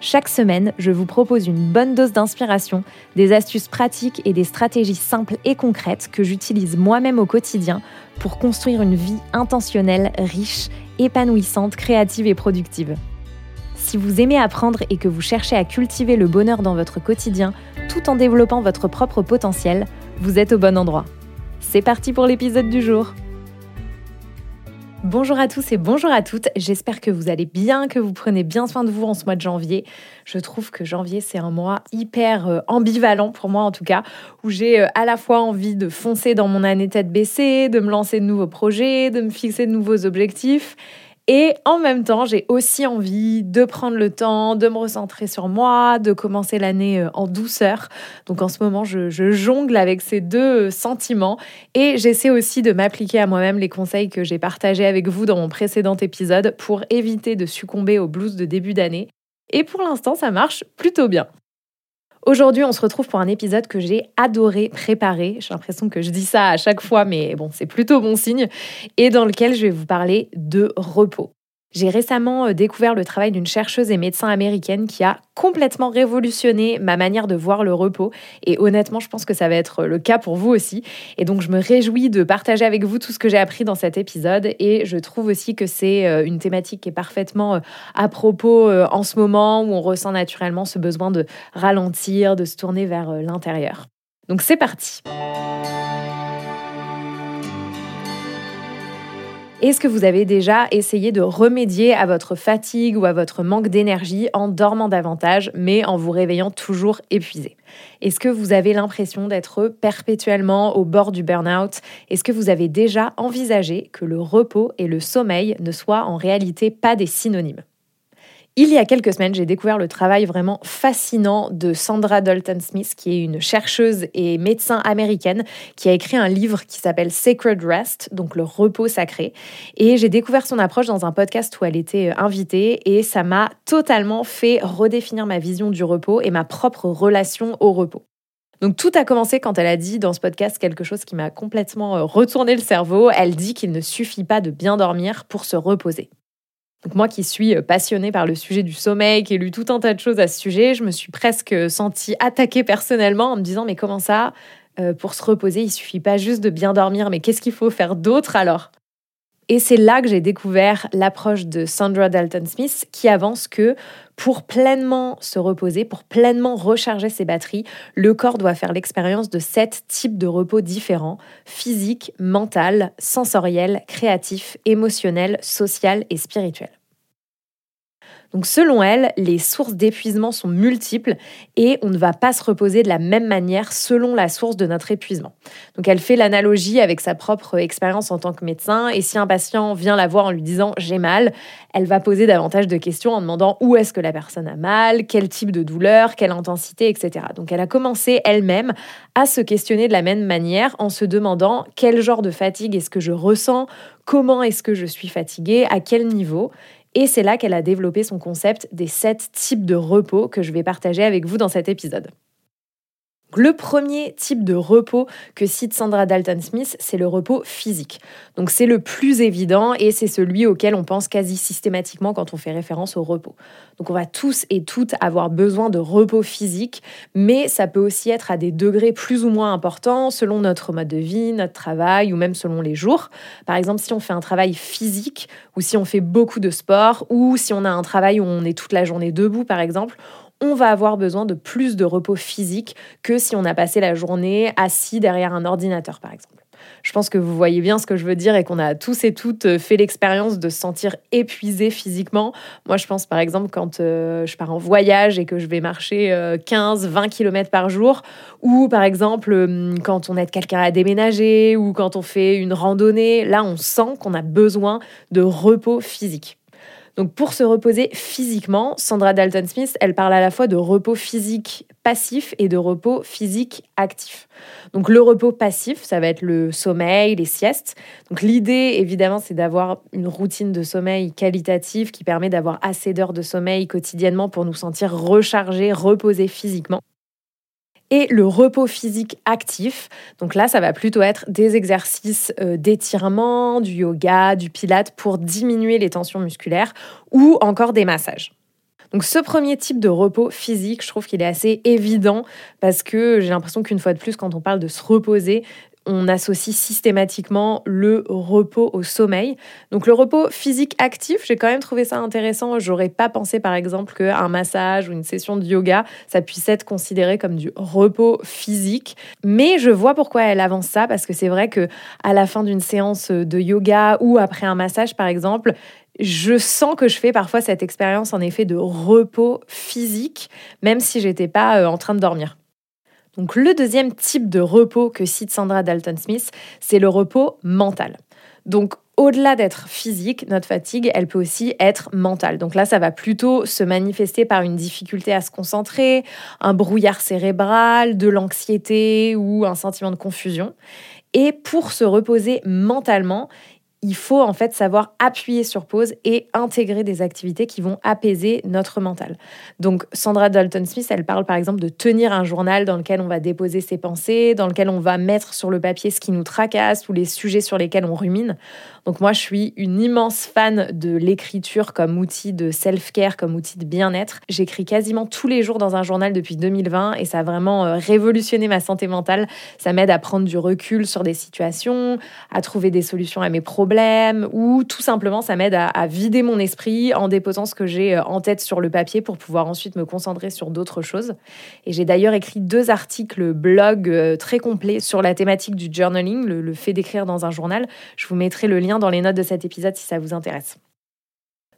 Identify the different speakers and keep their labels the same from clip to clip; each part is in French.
Speaker 1: Chaque semaine, je vous propose une bonne dose d'inspiration, des astuces pratiques et des stratégies simples et concrètes que j'utilise moi-même au quotidien pour construire une vie intentionnelle, riche, épanouissante, créative et productive. Si vous aimez apprendre et que vous cherchez à cultiver le bonheur dans votre quotidien tout en développant votre propre potentiel, vous êtes au bon endroit. C'est parti pour l'épisode du jour. Bonjour à tous et bonjour à toutes, j'espère que vous allez bien, que vous prenez bien soin de vous en ce mois de janvier. Je trouve que janvier c'est un mois hyper euh, ambivalent pour moi en tout cas, où j'ai euh, à la fois envie de foncer dans mon année tête baissée, de me lancer de nouveaux projets, de me fixer de nouveaux objectifs et en même temps, j'ai aussi envie de prendre le temps, de me recentrer sur moi, de commencer l'année euh, en douceur. Donc en ce moment, je, jongle avec ces deux euh, sentiments et j'essaie aussi de m'appliquer à moi-même les conseils que j'ai partagés avec vous dans mon précédent épisode pour éviter de succomber au blues de début d'année. Et pour l'instant, ça marche plutôt bien. Aujourd'hui, on se retrouve pour un épisode que j'ai adoré préparer. J'ai l'impression que je dis ça à chaque fois, mais bon, c'est plutôt bon signe. Et dans lequel je vais vous parler de repos. J'ai récemment euh, découvert le travail d'une chercheuse et médecin américaine qui a complètement révolutionné ma manière de voir le repos. Et honnêtement, je pense que ça va être le cas pour vous aussi. Et donc, je me réjouis de partager avec vous tout ce que j'ai appris dans cet épisode. Et je trouve aussi que c'est euh, une thématique qui est parfaitement euh, à propos en ce moment où on ressent naturellement ce besoin de ralentir, de se tourner vers l'intérieur. Donc, c'est parti. Est-ce que vous avez déjà essayé de remédier à votre fatigue ou à votre manque d'énergie en dormant davantage, mais en vous réveillant toujours épuisé? Est-ce que vous avez l'impression d'être perpétuellement au bord du burn-out? Est-ce que vous avez déjà envisagé que le repos et le sommeil ne soient en réalité pas des synonymes? Il y a quelques semaines, j'ai découvert le travail vraiment fascinant de Sandra Dalton Smith, qui est une chercheuse et médecin américaine, qui a écrit un livre qui s'appelle Sacred Rest, donc le repos sacré. Et j'ai découvert son approche dans un podcast où elle était euh, invitée, et ça m'a totalement fait redéfinir ma vision du repos et ma propre relation au repos. Donc tout a commencé quand elle a dit dans ce podcast quelque chose qui m'a complètement euh, retourné le cerveau. Elle dit qu'il ne suffit pas de bien dormir pour se reposer. Moi qui suis euh, passionnée par le sujet du sommeil, qui ai lu tout un tas de choses à ce sujet, je me suis presque sentie attaquée personnellement en me disant mais comment ça euh, pour se reposer, il suffit pas juste de bien dormir, mais qu'est-ce qu'il faut faire d'autre alors? Et c'est là que j'ai découvert l'approche de Sandra Dalton Smith qui avance que pour pleinement se reposer, pour pleinement recharger ses batteries, le corps doit faire l'expérience de sept types de repos différents, physique, mental, sensoriel, créatif, émotionnel, social et spirituel. Donc selon elle, les sources d'épuisement sont multiples et on ne va pas se reposer de la même manière selon la source de notre épuisement. Donc elle fait l'analogie avec sa propre expérience en tant que médecin et si un patient vient la voir en lui disant j'ai mal, elle va poser davantage de questions en demandant où est-ce que la personne a mal, quel type de douleur, quelle intensité, etc. Donc elle a commencé elle-même à se questionner de la même manière en se demandant quel genre de fatigue est-ce que je ressens, comment est-ce que je suis fatiguée, à quel niveau? Et c'est là qu'elle a développé son concept des sept types de repos que je vais partager avec vous dans cet épisode. Le premier type de repos que cite Sandra Dalton Smith, c'est le repos physique. Donc c'est le plus évident et c'est celui auquel on pense quasi systématiquement quand on fait référence au repos. Donc on va tous et toutes avoir besoin de repos physique, mais ça peut aussi être à des degrés plus ou moins importants selon notre mode de vie, notre travail ou même selon les jours. Par exemple, si on fait un travail physique ou si on fait beaucoup de sport ou si on a un travail où on est toute la journée debout par exemple, on va avoir besoin de plus de repos physique que si on a passé la journée assis derrière un ordinateur, par exemple. Je pense que vous voyez bien ce que je veux dire et qu'on a tous et toutes fait l'expérience de se sentir épuisé physiquement. Moi, je pense par exemple quand euh, je pars en voyage et que je vais marcher 15, 20 km par jour, ou par exemple hum, quand on aide quelqu'un à déménager ou quand on fait une randonnée, là, on sent qu'on a besoin de repos physique. Donc pour se reposer physiquement, Sandra Dalton Smith, elle parle à la fois de repos physique passif et de repos physique actif. Donc le repos passif, ça va être le sommeil, les siestes. Donc l'idée évidemment, c'est d'avoir une routine de sommeil qualitative qui permet d'avoir assez d'heures de sommeil quotidiennement pour nous sentir rechargés, reposés physiquement et le repos physique actif. Donc là, ça va plutôt être des exercices euh, d'étirement, du yoga, du pilate pour diminuer les tensions musculaires ou encore des massages. Donc ce premier type de repos physique, je trouve qu'il est assez évident parce que j'ai l'impression qu'une fois de plus, quand on parle de se reposer, on associe systématiquement le repos au sommeil. Donc le repos physique actif, j'ai quand même trouvé ça intéressant. J'aurais pas pensé par exemple qu'un massage ou une session de yoga, ça puisse être considéré comme du repos physique. Mais je vois pourquoi elle avance ça parce que c'est vrai que à la fin d'une séance de yoga ou après un massage par exemple, je sens que je fais parfois cette expérience en effet de repos physique, même si j'étais pas euh, en train de dormir. Donc le deuxième type de repos que cite Sandra Dalton Smith, c'est le repos mental. Donc au-delà d'être physique, notre fatigue, elle peut aussi être mentale. Donc là, ça va plutôt se manifester par une difficulté à se concentrer, un brouillard cérébral, de l'anxiété ou un sentiment de confusion. Et pour se reposer mentalement, il faut en fait savoir appuyer sur pause et intégrer des activités qui vont apaiser notre mental. Donc Sandra Dalton Smith, elle parle par exemple de tenir un journal dans lequel on va déposer ses pensées, dans lequel on va mettre sur le papier ce qui nous tracasse ou les sujets sur lesquels on rumine. Donc moi, je suis une immense fan de l'écriture comme outil de self-care, comme outil de bien-être. J'écris quasiment tous les jours dans un journal depuis 2020 et ça a vraiment euh, révolutionné ma santé mentale. Ça m'aide à prendre du recul sur des situations, à trouver des solutions à mes problèmes ou tout simplement ça m'aide à, vider mon esprit en déposant ce que j'ai euh, en tête sur le papier pour pouvoir ensuite me concentrer sur d'autres choses. Et j'ai d'ailleurs écrit deux articles blog euh, très complets sur la thématique du journaling, le, le fait d'écrire dans un journal. Je vous mettrai le lien dans les notes de cet épisode si ça vous intéresse.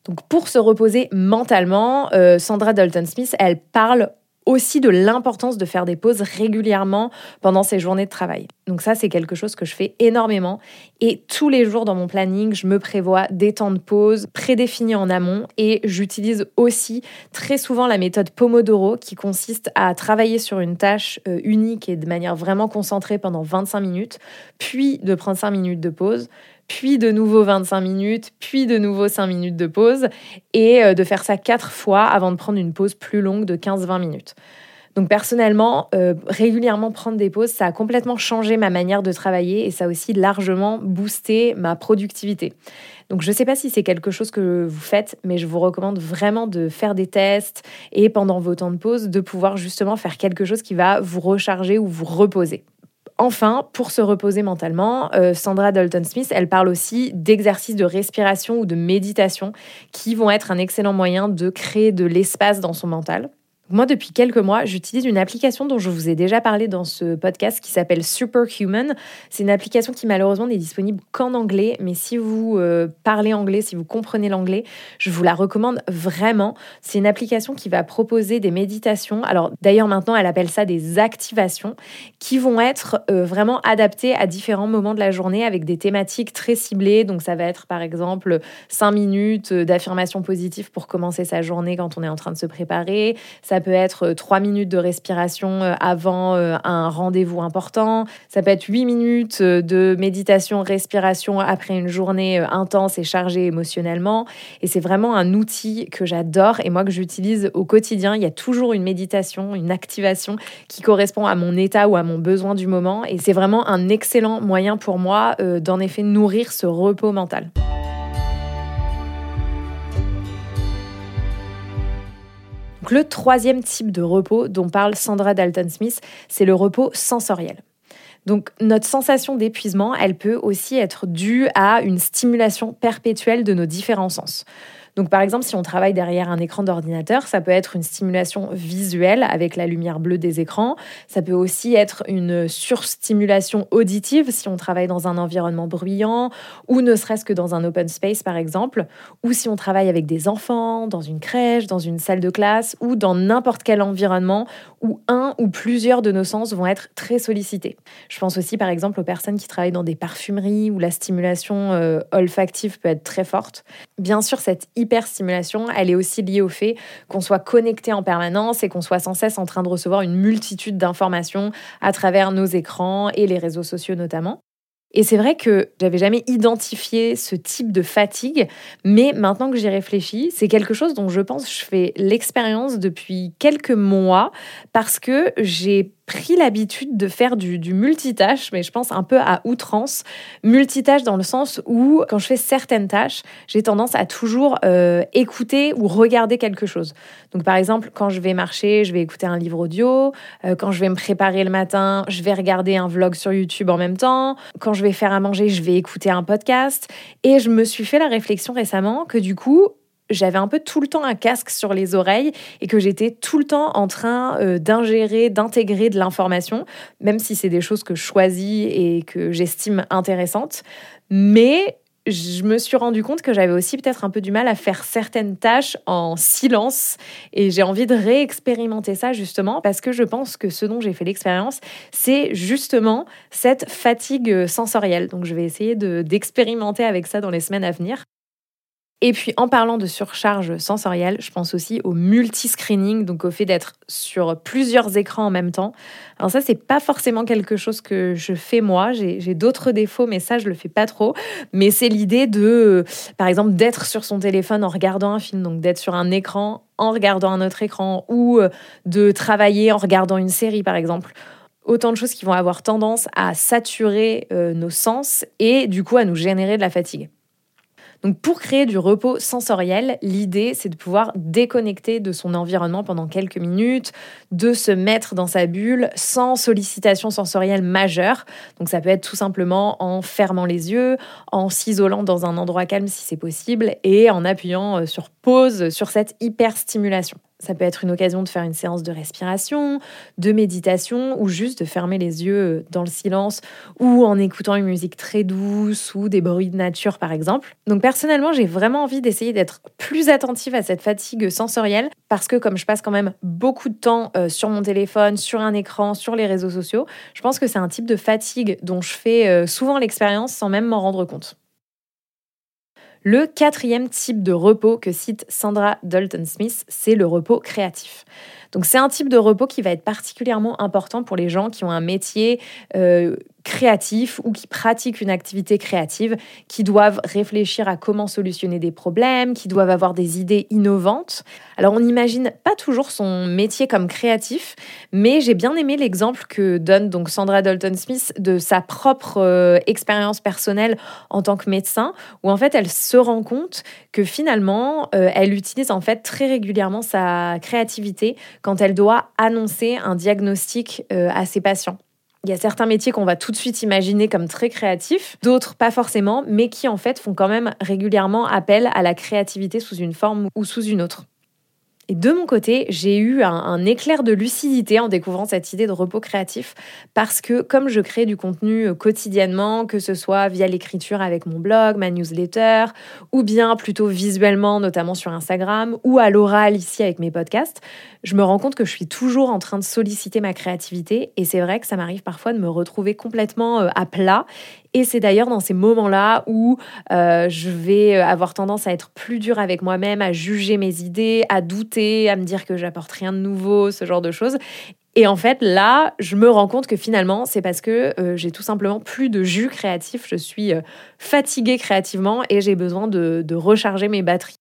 Speaker 1: Donc pour se reposer mentalement, euh, Sandra Dalton Smith, elle parle aussi de l'importance de faire des pauses régulièrement pendant ses journées de travail. Donc ça, c'est quelque chose que je fais énormément. Et tous les jours dans mon planning, je me prévois des temps de pause prédéfinis en amont. Et j'utilise aussi très souvent la méthode Pomodoro qui consiste à travailler sur une tâche euh, unique et de manière vraiment concentrée pendant 25 minutes, puis de prendre 5 minutes de pause, puis de nouveau 25 minutes, puis de nouveau 5 minutes de pause, et euh, de faire ça quatre fois avant de prendre une pause plus longue de 15-20 minutes. Donc personnellement, euh, régulièrement prendre des pauses, ça a complètement changé ma manière de travailler et ça a aussi largement boosté ma productivité. Donc je ne sais pas si c'est quelque chose que vous faites, mais je vous recommande vraiment de faire des tests et pendant vos temps de pause, de pouvoir justement faire quelque chose qui va vous recharger ou vous reposer. Enfin, pour se reposer mentalement, euh, Sandra Dalton Smith, elle parle aussi d'exercices de respiration ou de méditation qui vont être un excellent moyen de créer de l'espace dans son mental. Moi, depuis quelques mois, j'utilise une application dont je vous ai déjà parlé dans ce podcast qui s'appelle Superhuman. C'est une application qui malheureusement n'est disponible qu'en anglais, mais si vous euh, parlez anglais, si vous comprenez l'anglais, je vous la recommande vraiment. C'est une application qui va proposer des méditations. Alors d'ailleurs maintenant, elle appelle ça des activations qui vont être euh, vraiment adaptées à différents moments de la journée avec des thématiques très ciblées. Donc ça va être par exemple 5 minutes d'affirmation positive pour commencer sa journée quand on est en train de se préparer. Ça ça peut être euh, trois minutes de respiration euh, avant euh, un rendez-vous important. Ça peut être huit minutes de méditation, respiration après une journée intense et chargée émotionnellement. Et c'est vraiment un outil que j'adore et moi que j'utilise au quotidien. Il y a toujours une méditation, une activation qui correspond à mon état ou à mon besoin du moment. Et c'est vraiment un excellent moyen pour moi d'en effet nourrir ce repos mental. Le troisième type de repos dont parle Sandra Dalton Smith, c'est le repos sensoriel. Donc notre sensation d'épuisement, elle peut aussi être due à une stimulation perpétuelle de nos différents sens. Donc par exemple, si on travaille derrière un écran d'ordinateur, ça peut être une stimulation visuelle avec la lumière bleue des écrans. Ça peut aussi être une surstimulation auditive si on travaille dans un environnement bruyant ou ne serait-ce que dans un open space par exemple, ou si on travaille avec des enfants, dans une crèche, dans une salle de classe ou dans n'importe quel environnement où un ou plusieurs de nos sens vont être très sollicités. Je pense aussi par exemple aux personnes qui travaillent dans des parfumeries où la stimulation euh, olfactive peut être très forte. Bien sûr, cette hyperstimulation, elle est aussi liée au fait qu'on soit connecté en permanence et qu'on soit sans cesse en train de recevoir une multitude d'informations à travers nos écrans et les réseaux sociaux notamment. Et c'est vrai que j'avais jamais identifié ce type de fatigue, mais maintenant que j'y réfléchis, c'est quelque chose dont je pense je fais l'expérience depuis quelques mois parce que j'ai pris l'habitude de faire du, multitâche, mais je pense un peu à outrance. Multitâche dans le sens où, quand je fais certaines tâches, j'ai tendance à toujours euh, écouter ou regarder quelque chose. Donc, par exemple, quand je vais marcher, je vais écouter un livre audio. Euh, quand je vais me préparer le matin, je vais regarder un vlog sur YouTube en même temps. Quand je vais faire à manger, je vais écouter un podcast. Et je me suis fait la réflexion récemment que du coup, j'avais un peu tout le temps un casque sur les oreilles et que j'étais tout le temps en train euh, d'ingérer, d'intégrer de l'information, même si c'est des choses que je choisis et que j'estime intéressantes. Mais je me suis rendu compte que j'avais aussi peut-être un peu du mal à faire certaines tâches en silence et j'ai envie de réexpérimenter ça justement parce que je pense que ce dont j'ai fait l'expérience, c'est justement cette fatigue sensorielle. Donc je vais essayer d'expérimenter avec ça dans les semaines à venir. Et puis en parlant de surcharge sensorielle, je pense aussi au multi-screening, donc au fait d'être sur plusieurs écrans en même temps. Alors ça, c'est pas forcément quelque chose que je fais moi. J'ai d'autres défauts, mais ça, je le fais pas trop. Mais c'est l'idée de, par exemple, d'être sur son téléphone en regardant un film, donc d'être sur un écran en regardant un autre écran, ou euh, de travailler en regardant une série, par exemple autant de choses qui vont avoir tendance à saturer euh, nos sens et du coup à nous générer de la fatigue. Donc pour créer du repos sensoriel, l'idée c'est de pouvoir déconnecter de son environnement pendant quelques minutes, de se mettre dans sa bulle sans sollicitation sensorielle majeure. Donc ça peut être tout simplement en fermant les yeux, en s'isolant dans un endroit calme si c'est possible et en appuyant euh, sur pause sur cette hyperstimulation. Ça peut être une occasion de faire une séance de respiration, de méditation ou juste de fermer les yeux dans le silence ou en écoutant une musique très douce ou des bruits de nature par exemple. Donc personnellement, j'ai vraiment envie d'essayer d'être plus attentive à cette fatigue sensorielle parce que comme je passe quand même beaucoup de temps euh, sur mon téléphone, sur un écran, sur les réseaux sociaux, je pense que c'est un type de fatigue dont je fais euh, souvent l'expérience sans même m'en rendre compte. Le quatrième type de repos que cite Sandra Dalton Smith, c'est le repos créatif. Donc c'est un type de repos qui va être particulièrement important pour les gens qui ont un métier euh, créatifs ou qui pratiquent une activité créative, qui doivent réfléchir à comment solutionner des problèmes, qui doivent avoir des idées innovantes. Alors on n'imagine pas toujours son métier comme créatif, mais j'ai bien aimé l'exemple que donne donc Sandra Dalton Smith de sa propre euh, expérience personnelle en tant que médecin, où en fait elle se rend compte que finalement euh, elle utilise en fait très régulièrement sa créativité quand elle doit annoncer un diagnostic euh, à ses patients. Il y a certains métiers qu'on va tout de suite imaginer comme très créatifs, d'autres pas forcément, mais qui en fait font quand même régulièrement appel à la créativité sous une forme ou sous une autre. Et de mon côté, j'ai eu un, éclair de lucidité en découvrant cette idée de repos créatif parce que comme je crée du contenu euh, quotidiennement, que ce soit via l'écriture avec mon blog, ma newsletter, ou bien plutôt visuellement, notamment sur Instagram, ou à l'oral ici avec mes podcasts, je me rends compte que je suis toujours en train de solliciter ma créativité. Et c'est vrai que ça m'arrive parfois de me retrouver complètement euh, à plat et c'est d'ailleurs dans ces moments-là où euh, je vais avoir tendance à être plus dur avec moi-même, à juger mes idées, à douter, à me dire que j'apporte rien de nouveau, ce genre de choses. Et en fait, là, je me rends compte que finalement, c'est parce que euh, j'ai tout simplement plus de jus créatif. Je suis euh, fatiguée créativement et j'ai besoin de recharger mes batteries.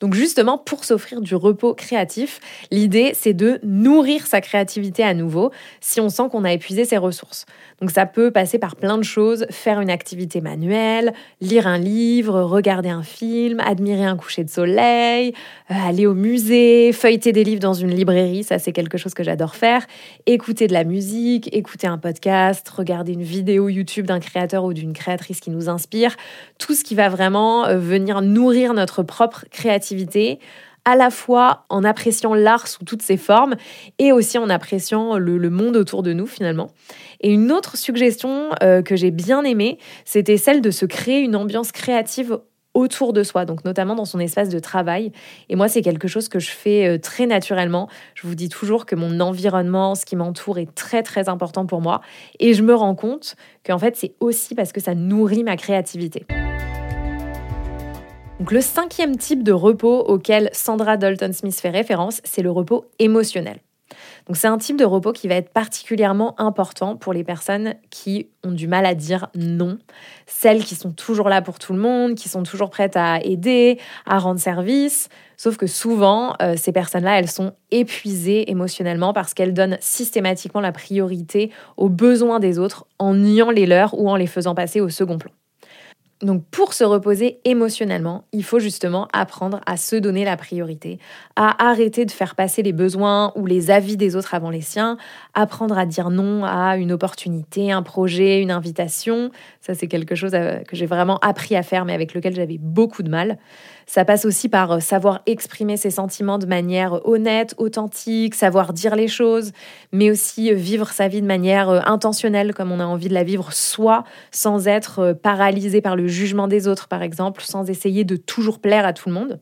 Speaker 1: Donc justement, pour s'offrir du repos créatif, l'idée, c'est de nourrir sa créativité à nouveau si on sent qu'on a épuisé ses ressources. Donc ça peut passer par plein de choses, faire une activité manuelle, lire un livre, regarder un film, admirer un coucher de soleil, euh, aller au musée, feuilleter des livres dans une librairie, ça c'est quelque chose que j'adore faire, écouter de la musique, écouter un podcast, regarder une vidéo YouTube d'un créateur ou d'une créatrice qui nous inspire, tout ce qui va vraiment euh, venir nourrir notre propre créativité à la fois en appréciant l'art sous toutes ses formes et aussi en appréciant le, monde autour de nous finalement. Et une autre suggestion euh, que j'ai bien aimée, c'était celle de se créer une ambiance créative autour de soi, donc notamment dans son espace de travail. Et moi, c'est quelque chose que je fais euh, très naturellement. Je vous dis toujours que mon environnement, ce qui m'entoure, est très très important pour moi. Et je me rends compte qu'en fait, c'est aussi parce que ça nourrit ma créativité. Donc le cinquième type de repos auquel Sandra Dalton Smith fait référence, c'est le repos émotionnel. Donc c'est un type de repos qui va être particulièrement important pour les personnes qui ont du mal à dire non, celles qui sont toujours là pour tout le monde, qui sont toujours prêtes à aider, à rendre service. Sauf que souvent, euh, ces personnes-là, elles sont épuisées émotionnellement parce qu'elles donnent systématiquement la priorité aux besoins des autres en niant les leurs ou en les faisant passer au second plan. Donc pour se reposer émotionnellement, il faut justement apprendre à se donner la priorité, à arrêter de faire passer les besoins ou les avis des autres avant les siens, apprendre à dire non à une opportunité, un projet, une invitation. Ça c'est quelque chose euh, que j'ai vraiment appris à faire mais avec lequel j'avais beaucoup de mal. Ça passe aussi par euh, savoir exprimer ses sentiments de manière honnête, authentique, savoir dire les choses, mais aussi euh, vivre sa vie de manière euh, intentionnelle, comme on a envie de la vivre soi, sans être paralysé par le jugement des autres, par exemple, sans essayer de toujours plaire à tout le monde.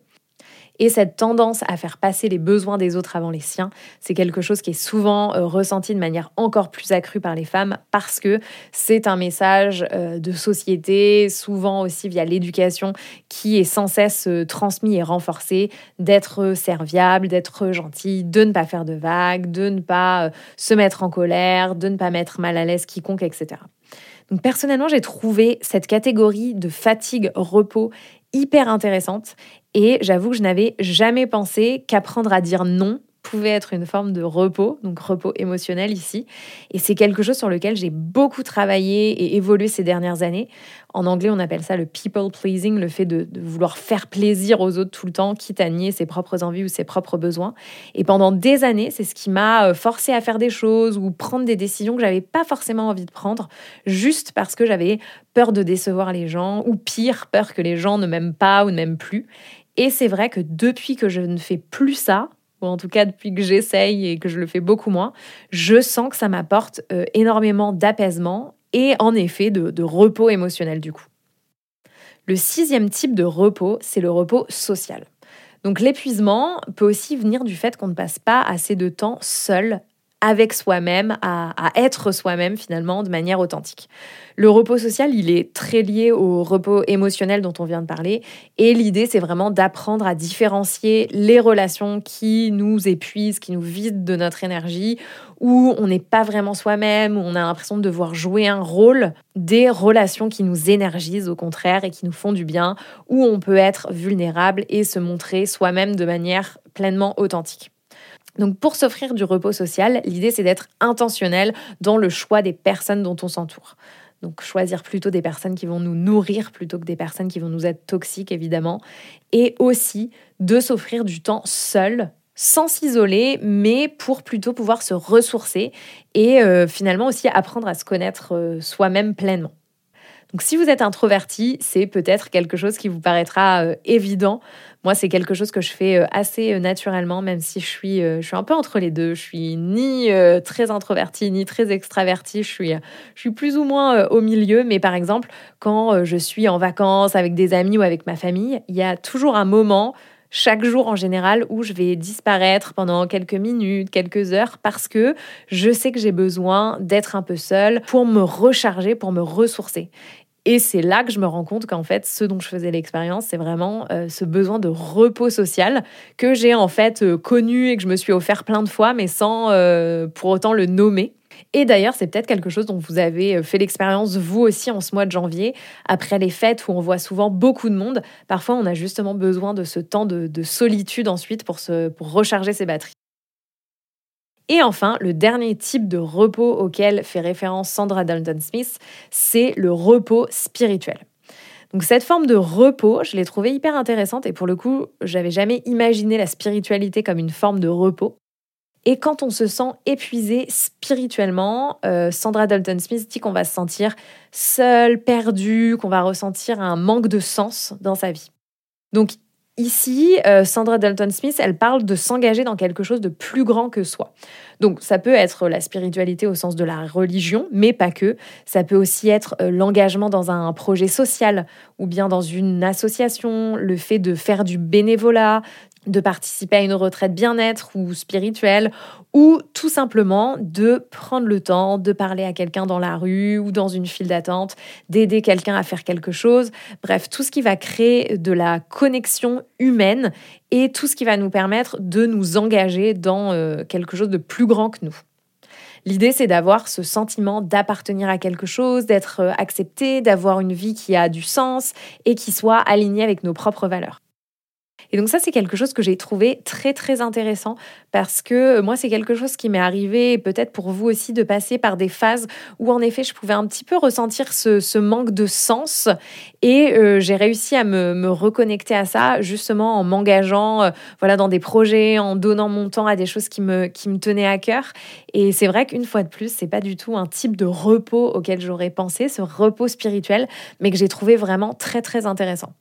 Speaker 1: Et cette tendance à faire passer les besoins des autres avant les siens, c'est quelque chose qui est souvent euh, ressenti de manière encore plus accrue par les femmes parce que c'est un message euh, de société, souvent aussi via l'éducation, qui est sans cesse euh, transmis et renforcé d'être serviable, d'être gentil, de ne pas faire de vagues, de ne pas se mettre en colère, de ne pas mettre mal à l'aise quiconque, etc. Personnellement, j'ai trouvé cette catégorie de fatigue-repos hyper intéressante et j'avoue que je n'avais jamais pensé qu'apprendre à dire non pouvait être une forme de repos, donc repos émotionnel ici. Et c'est quelque chose sur lequel j'ai beaucoup travaillé et évolué ces dernières années. En anglais, on appelle ça le people pleasing, le fait de, vouloir faire plaisir aux autres tout le temps, quitte à nier ses propres envies ou ses propres besoins. Et pendant des années, c'est ce qui m'a euh, forcé à faire des choses ou prendre des décisions que j'avais pas forcément envie de prendre, juste parce que j'avais peur de décevoir les gens, ou pire, peur que les gens ne m'aiment pas ou ne m'aiment plus. Et c'est vrai que depuis que je ne fais plus ça, ou en tout cas depuis que j'essaye et que je le fais beaucoup moins, je sens que ça m'apporte euh, énormément d'apaisement et en effet de, de repos émotionnel du coup. Le sixième type de repos, c'est le repos social. Donc l'épuisement peut aussi venir du fait qu'on ne passe pas assez de temps seul avec soi-même, à, être soi-même finalement de manière authentique. Le repos social, il est très lié au repos émotionnel dont on vient de parler. Et l'idée, c'est vraiment d'apprendre à différencier les relations qui nous épuisent, qui nous vident de notre énergie, où on n'est pas vraiment soi-même, où on a l'impression de devoir jouer un rôle, des relations qui nous énergisent au contraire et qui nous font du bien, où on peut être vulnérable et se montrer soi-même de manière pleinement authentique. Donc pour s'offrir du repos social, l'idée c'est d'être intentionnel dans le choix des personnes dont on s'entoure. Donc choisir plutôt des personnes qui vont nous nourrir plutôt que des personnes qui vont nous être toxiques évidemment. Et aussi de s'offrir du temps seul sans s'isoler, mais pour plutôt pouvoir se ressourcer et euh, finalement aussi apprendre à se connaître euh, soi-même pleinement. Donc si vous êtes introverti, c'est peut-être quelque chose qui vous paraîtra euh, évident. Moi, c'est quelque chose que je fais euh, assez euh, naturellement, même si je suis, je suis un peu entre les deux. Je suis ni très introvertie, ni très extravertie. Je suis, je suis plus ou moins au milieu. Mais par exemple, quand je suis en vacances avec des amis ou avec ma famille, il y a toujours un moment chaque jour en général où je vais disparaître pendant quelques minutes, quelques heures, parce que je sais que j'ai besoin d'être un peu seule pour me recharger, pour me ressourcer. Et c'est là que je me rends compte qu'en fait, ce dont je faisais l'expérience, c'est vraiment euh, ce besoin de repos social que j'ai en fait euh, connu et que je me suis offert plein de fois, mais sans euh, pour autant le nommer. Et d'ailleurs, c'est peut-être quelque chose dont vous avez fait l'expérience vous aussi en ce mois de janvier, après les fêtes où on voit souvent beaucoup de monde. Parfois, on a justement besoin de ce temps de, de solitude ensuite pour, se, pour recharger ses batteries. Et enfin, le dernier type de repos auquel fait référence Sandra Dalton Smith, c'est le repos spirituel. Donc cette forme de repos, je l'ai trouvée hyper intéressante et pour le coup, j'avais jamais imaginé la spiritualité comme une forme de repos. Et quand on se sent épuisé spirituellement, euh, Sandra Dalton Smith dit qu'on va se sentir seul, perdu, qu'on va ressentir un manque de sens dans sa vie. Donc Ici, euh, Sandra Dalton Smith, elle parle de s'engager dans quelque chose de plus grand que soi. Donc ça peut être la spiritualité au sens de la religion, mais pas que. Ça peut aussi être euh, l'engagement dans un projet social ou bien dans une association, le fait de faire du bénévolat, de participer à une retraite bien-être ou spirituelle, ou tout simplement de prendre le temps de parler à quelqu'un dans la rue ou dans une file d'attente, d'aider quelqu'un à faire quelque chose, bref, tout ce qui va créer de la connexion humaine et tout ce qui va nous permettre de nous engager dans euh, quelque chose de plus grand que nous. L'idée, c'est d'avoir ce sentiment d'appartenir à quelque chose, d'être euh, accepté, d'avoir une vie qui a du sens et qui soit alignée avec nos propres valeurs. Et donc ça, c'est quelque chose que j'ai trouvé très très intéressant parce que moi, c'est quelque chose qui m'est arrivé, peut-être pour vous aussi, de passer par des phases où en effet, je pouvais un petit peu ressentir ce, manque de sens et euh, j'ai réussi à me, reconnecter à ça justement en m'engageant euh, voilà, dans des projets, en donnant mon temps à des choses qui me, qui me tenaient à cœur. Et c'est vrai qu'une fois de plus, c'est pas du tout un type de repos auquel j'aurais pensé, ce repos spirituel, mais que j'ai trouvé vraiment très très intéressant.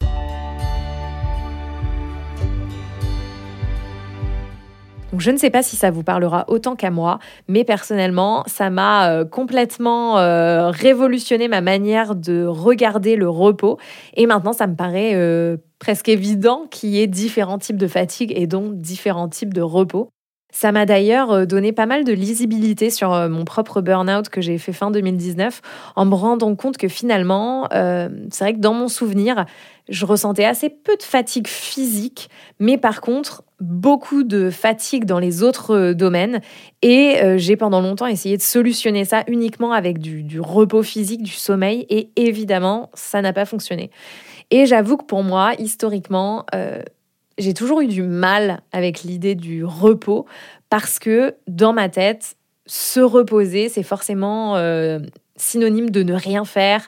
Speaker 1: Je ne sais pas si ça vous parlera autant qu'à moi, mais personnellement, ça m'a euh, complètement euh, révolutionné ma manière de regarder le repos. Et maintenant, ça me paraît euh, presque évident qu'il y ait différents types de fatigue et donc différents types de repos. Ça m'a d'ailleurs donné pas mal de lisibilité sur mon propre burn-out que j'ai fait fin 2019 en me rendant compte que finalement, c'est vrai que dans mon souvenir, je ressentais assez peu de fatigue physique, mais par contre, beaucoup de fatigue dans les autres euh, domaines. Et euh, j'ai pendant longtemps essayé de solutionner ça uniquement avec du, repos physique, du sommeil, et évidemment, ça n'a pas fonctionné. Et j'avoue que pour moi, historiquement, euh, j'ai toujours eu du mal avec l'idée du repos, parce que dans ma tête, se reposer, c'est forcément synonyme de ne rien faire,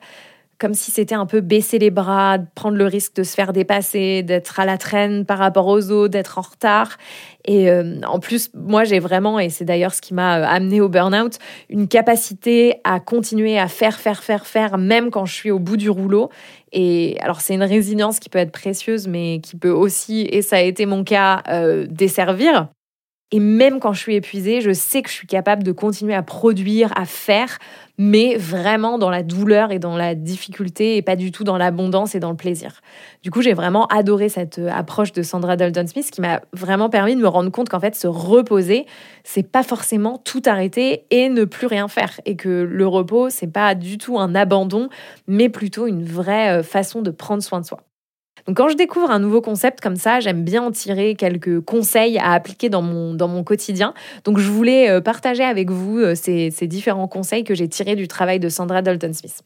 Speaker 1: comme si c'était un peu baisser les bras, prendre le risque de se faire dépasser, d'être à la traîne par rapport aux autres, d'être en retard. Et euh, en plus, moi, j'ai vraiment, et c'est d'ailleurs ce qui m'a euh, amené au burn-out, une capacité à continuer à faire, faire, faire, faire, même quand je suis au bout du rouleau. Et alors, c'est une résilience qui peut être précieuse, mais qui peut aussi, et ça a été mon cas, euh, desservir. Et même quand je suis épuisée, je sais que je suis capable de continuer à produire, à faire, mais vraiment dans la douleur et dans la difficulté et pas du tout dans l'abondance et dans le plaisir. Du coup, j'ai vraiment adoré cette euh, approche de Sandra Dalton Smith qui m'a vraiment permis de me rendre compte qu'en fait, se reposer, c'est pas forcément tout arrêter et ne plus rien faire. Et que le repos, c'est pas du tout un abandon, mais plutôt une vraie euh, façon de prendre soin de soi. Donc quand je découvre un nouveau concept comme ça, j'aime bien en tirer quelques conseils à appliquer dans mon, quotidien. Donc je voulais euh, partager avec vous euh, ces, ces différents conseils que j'ai tirés du travail de Sandra Dalton Smith.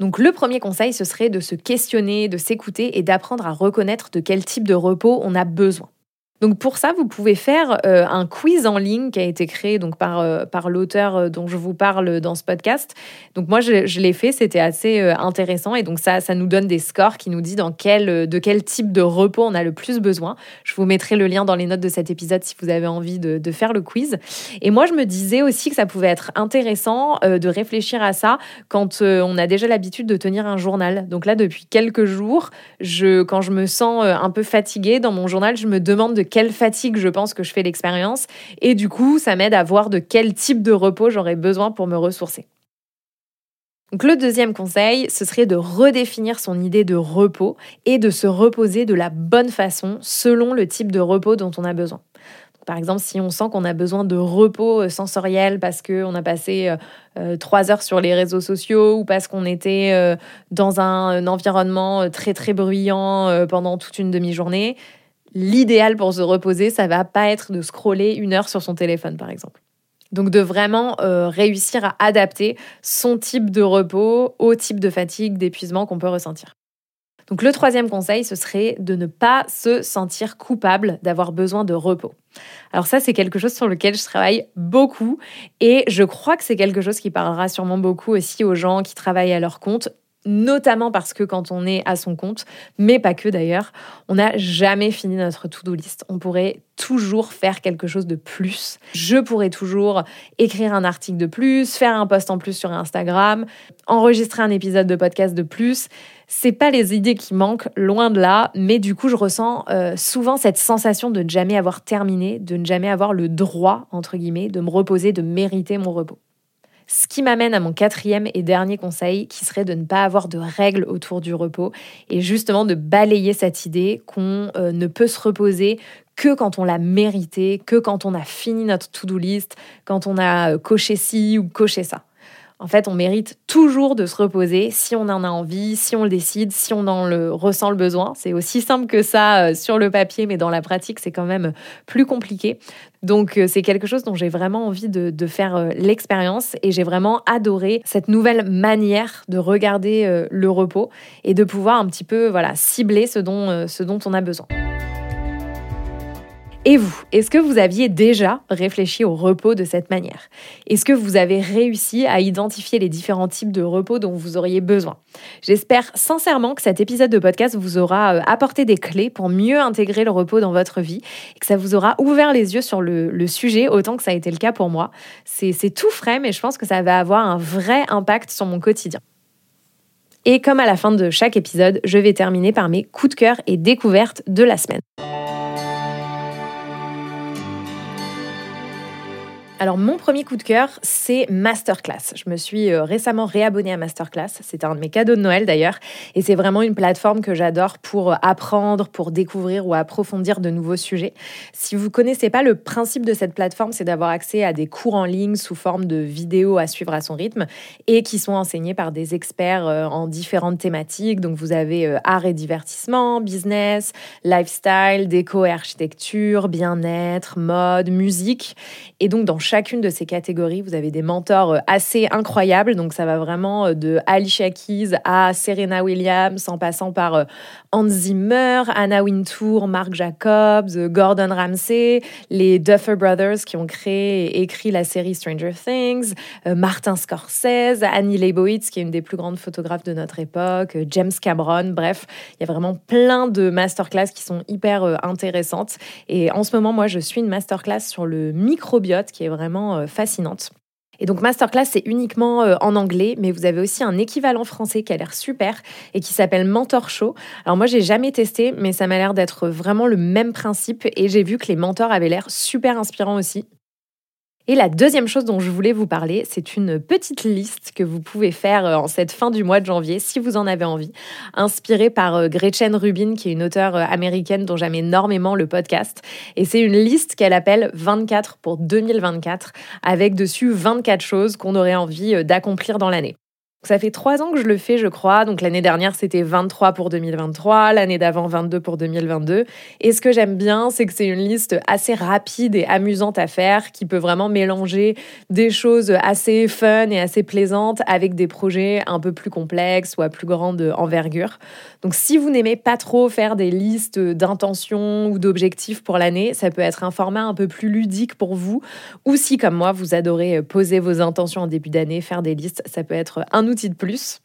Speaker 1: Donc le premier conseil, ce serait de se questionner, de s'écouter et d'apprendre à reconnaître de quel type de repos on a besoin. Donc pour ça, vous pouvez faire euh, un quiz en ligne qui a été créé donc par, euh, par l'auteur euh, dont je vous parle dans ce podcast. Donc moi, je, l'ai fait, c'était assez intéressant et donc ça, ça nous donne des scores qui nous dit dans quel, de quel type de repos on a le plus besoin. Je vous mettrai le lien dans les notes de cet épisode si vous avez envie de, de faire le quiz. Et moi, je me disais aussi que ça pouvait être intéressant de réfléchir à ça quand on a déjà l'habitude de tenir un journal. Donc là, depuis quelques jours, je, quand je me sens un peu fatiguée dans mon journal, je me demande de quelle fatigue je pense que je fais l'expérience. Et du coup, ça m'aide à voir de quel type de repos j'aurais besoin pour me ressourcer. Donc le deuxième conseil, ce serait de redéfinir son idée de repos et de se reposer de la bonne façon selon le type de repos dont on a besoin. Par exemple, si on sent qu'on a besoin de repos euh, sensoriel parce qu'on a passé euh, euh, trois heures sur les réseaux sociaux ou parce qu'on était dans un environnement très très bruyant pendant toute une demi-journée, l'idéal pour se reposer, ça va pas être de scroller une heure sur son téléphone, par exemple. Donc de vraiment euh, réussir à adapter son type de repos au type de fatigue, d'épuisement qu'on peut ressentir. Donc le troisième conseil, ce serait de ne pas se sentir coupable d'avoir besoin de repos. Alors ça, c'est quelque chose sur lequel je travaille beaucoup et je crois que c'est quelque chose qui parlera sûrement beaucoup aussi aux gens qui travaillent à leur compte notamment parce que quand on est à son compte, mais pas que d'ailleurs, on n'a jamais fini notre to-do list. On pourrait toujours faire quelque chose de plus. Je pourrais toujours écrire un article de plus, faire un post en plus sur Instagram, enregistrer un épisode de podcast de plus. C'est pas les idées qui manquent, loin de là, mais du coup, je ressens euh, souvent cette sensation de ne jamais avoir terminé, de ne jamais avoir le droit, entre guillemets, de me reposer, de mériter mon repos. Ce qui m'amène à mon quatrième et dernier conseil, qui serait de ne pas avoir de règles autour du repos et justement de balayer cette idée qu'on euh, ne peut se reposer que quand on l'a mérité, que quand on a fini notre to-do list, quand on a euh, coché ci ou coché ça. En fait, on mérite toujours de se reposer si on en a envie, si on le décide, si on en ressent le besoin. C'est aussi simple que ça euh, sur le papier, mais dans la pratique, c'est quand même plus compliqué. Donc, euh, c'est quelque chose dont j'ai vraiment envie de, faire euh, l'expérience et j'ai vraiment adoré cette nouvelle manière de regarder le repos et de pouvoir un petit peu voilà, cibler ce dont on a besoin. Et vous, est-ce que vous aviez déjà réfléchi au repos de cette manière? Est-ce que vous avez réussi à identifier les différents types de repos dont vous auriez besoin? J'espère sincèrement que cet épisode de podcast vous aura euh, apporté des clés pour mieux intégrer le repos dans votre vie et que ça vous aura ouvert les yeux sur le, sujet autant que ça a été le cas pour moi. C'est tout frais, mais je pense que ça va avoir un vrai impact sur mon quotidien. Et comme à la fin de chaque épisode, je vais terminer par mes coups de cœur et découvertes de la semaine. Alors mon premier coup de cœur, c'est Masterclass. Je me suis euh, récemment réabonnée à Masterclass. C'était un de mes cadeaux de Noël d'ailleurs. Et c'est vraiment une plateforme que j'adore pour euh, apprendre, pour découvrir ou approfondir de nouveaux sujets. Si vous ne connaissez pas le principe de cette plateforme, c'est d'avoir accès à des cours en ligne sous forme de vidéos à suivre à son rythme et qui sont enseignés par des experts euh, en différentes thématiques. Donc vous avez art et divertissement, business, lifestyle, déco et architecture, bien-être, mode, musique. Et donc dans chacune de ces catégories, vous avez des mentors euh, assez incroyables. Donc, ça va vraiment euh, de Alicia Keys à Serena Williams, en passant par euh, Hans Zimmer, Anna Wintour, Mark Jacobs, Gordon Ramsay, les Duffer Brothers qui ont créé et écrit la série Stranger Things, Martin Scorsese, Annie Leibovitz qui est une des plus grandes photographes de notre époque, James Cameron. Bref, il y a vraiment plein de masterclass qui sont hyper intéressantes. Et en ce moment, moi, je suis une masterclass sur le microbiote qui est vraiment euh, fascinante. Et donc Masterclass, c'est uniquement euh, en anglais, mais vous avez aussi un équivalent français qui a l'air super et qui s'appelle Mentor Show. Alors moi, j'ai jamais testé, mais ça m'a l'air d'être vraiment le même principe et j'ai vu que les mentors avaient l'air super inspirants aussi. Et la deuxième chose dont je voulais vous parler, c'est une petite liste que vous pouvez faire euh, en cette fin du mois de janvier, si vous en avez envie, inspirée par euh, Gretchen Rubin, qui est une auteure euh, américaine dont j'aime énormément le podcast. Et c'est une liste qu'elle appelle 24 pour 2024, avec dessus 24 choses qu'on aurait envie d'accomplir dans l'année. Ça fait trois ans que je le fais, je crois. Donc l'année dernière, c'était 23 pour 2023, l'année d'avant, 22 pour 2022. Et ce que j'aime bien, c'est que c'est une liste assez rapide et amusante à faire, qui peut vraiment mélanger des choses assez fun et assez plaisantes avec des projets un peu plus complexes ou à plus grande envergure. Donc si vous n'aimez pas trop faire des listes d'intentions ou d'objectifs pour l'année, ça peut être un format un peu plus ludique pour vous. Ou si, comme moi, vous adorez poser vos intentions en début d'année, faire des listes, ça peut être un outil de plus.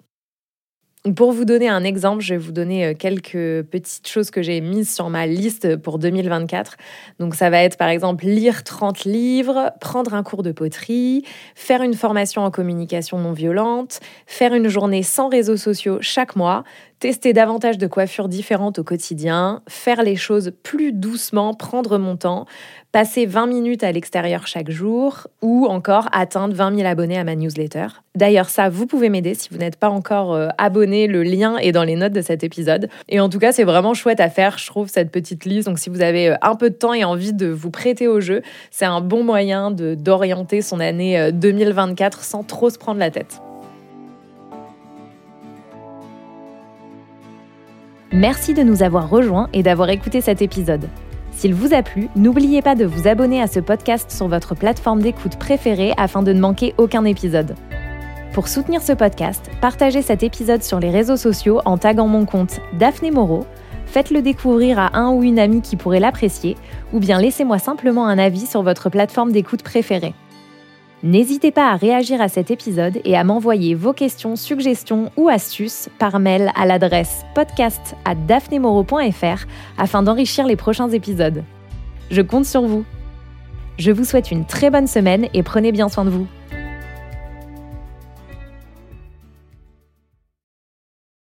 Speaker 1: Pour vous donner un exemple, je vais vous donner euh, quelques petites choses que j'ai mises sur ma liste pour 2024. Donc ça va être par exemple lire 30 livres, prendre un cours de poterie, faire une formation en communication non violente, faire une journée sans réseaux sociaux chaque mois, tester davantage de coiffures différentes au quotidien, faire les choses plus doucement, prendre mon temps, passer 20 minutes à l'extérieur chaque jour ou encore atteindre 20 000 abonnés à ma newsletter. D'ailleurs, ça, vous pouvez m'aider si vous n'êtes pas encore euh, abonné. Le lien est dans les notes de cet épisode. Et en tout cas, c'est vraiment chouette à faire, je trouve, cette petite liste. Donc, si vous avez euh, un peu de temps et envie de vous prêter au jeu, c'est un bon moyen d'orienter son année 2024 euh, sans trop se prendre la tête.
Speaker 2: Merci de nous avoir rejoints et d'avoir écouté cet épisode. S'il vous a plu, n'oubliez pas de vous abonner à ce podcast sur votre plateforme d'écoute préférée afin de ne manquer aucun épisode. Pour soutenir ce podcast, partagez cet épisode sur les réseaux sociaux en taguant mon compte Daphné Moreau, faites-le découvrir à un ou une amie qui pourrait l'apprécier, ou bien laissez-moi simplement un avis sur votre plateforme d'écoute préférée. N'hésitez pas à réagir à cet épisode et à m'envoyer vos questions, suggestions ou astuces par mail à l'adresse podcast à afin d'enrichir les prochains épisodes. Je compte sur vous. Je vous souhaite une très bonne semaine et prenez bien soin de vous.